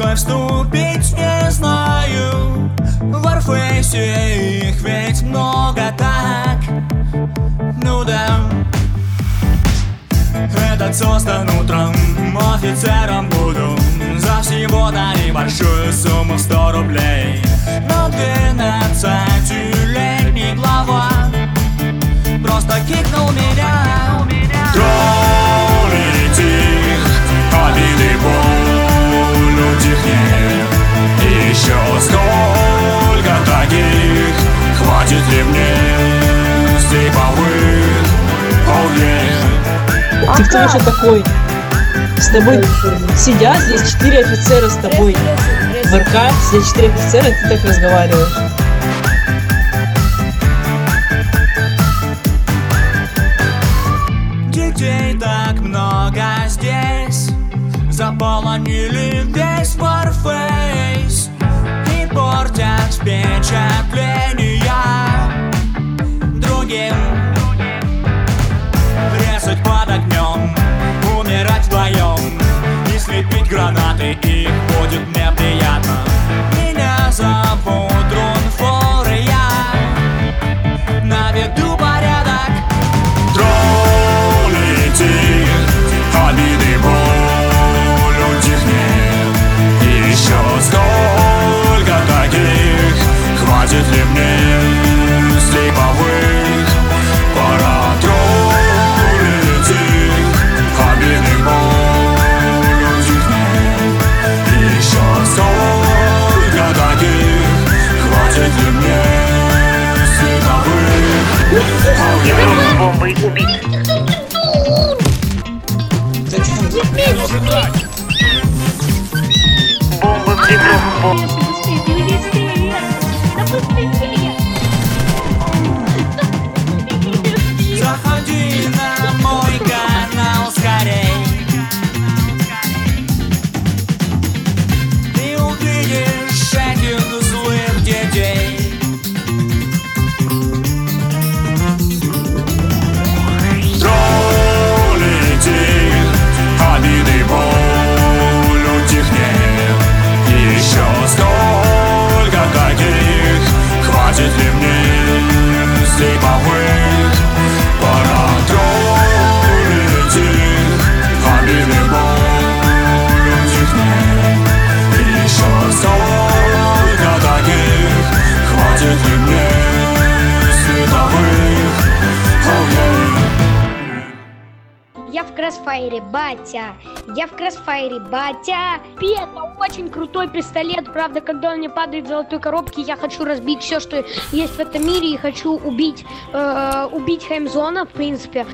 какой вступить не знаю. В Warface их ведь много так. Ну да. Этот создан утром Офицером буду. За всего-то небольшую сумму 100 рублей. Но 12-летний Ты кто вообще такой? С тобой сидят здесь четыре офицера с тобой. В РК сидят четыре офицера, и ты так разговариваешь. Детей так много здесь Заполонили весь Warface И портят впечатления Еще сколько таких. Хватит ли мне слеповых? Пора троллить их Обиды боль утихнет Еще сколько таких. Хватит ли мне слеповых? Oh, yeah. бомбой убить. Бомбы в Хватит в батя. Я в Кроссфайре, батя. Пи, это очень крутой пистолет. Правда, когда он мне падает в золотой коробке, я хочу разбить все, что есть в этом мире, и хочу убить, э, убить Хаймзона, в принципе.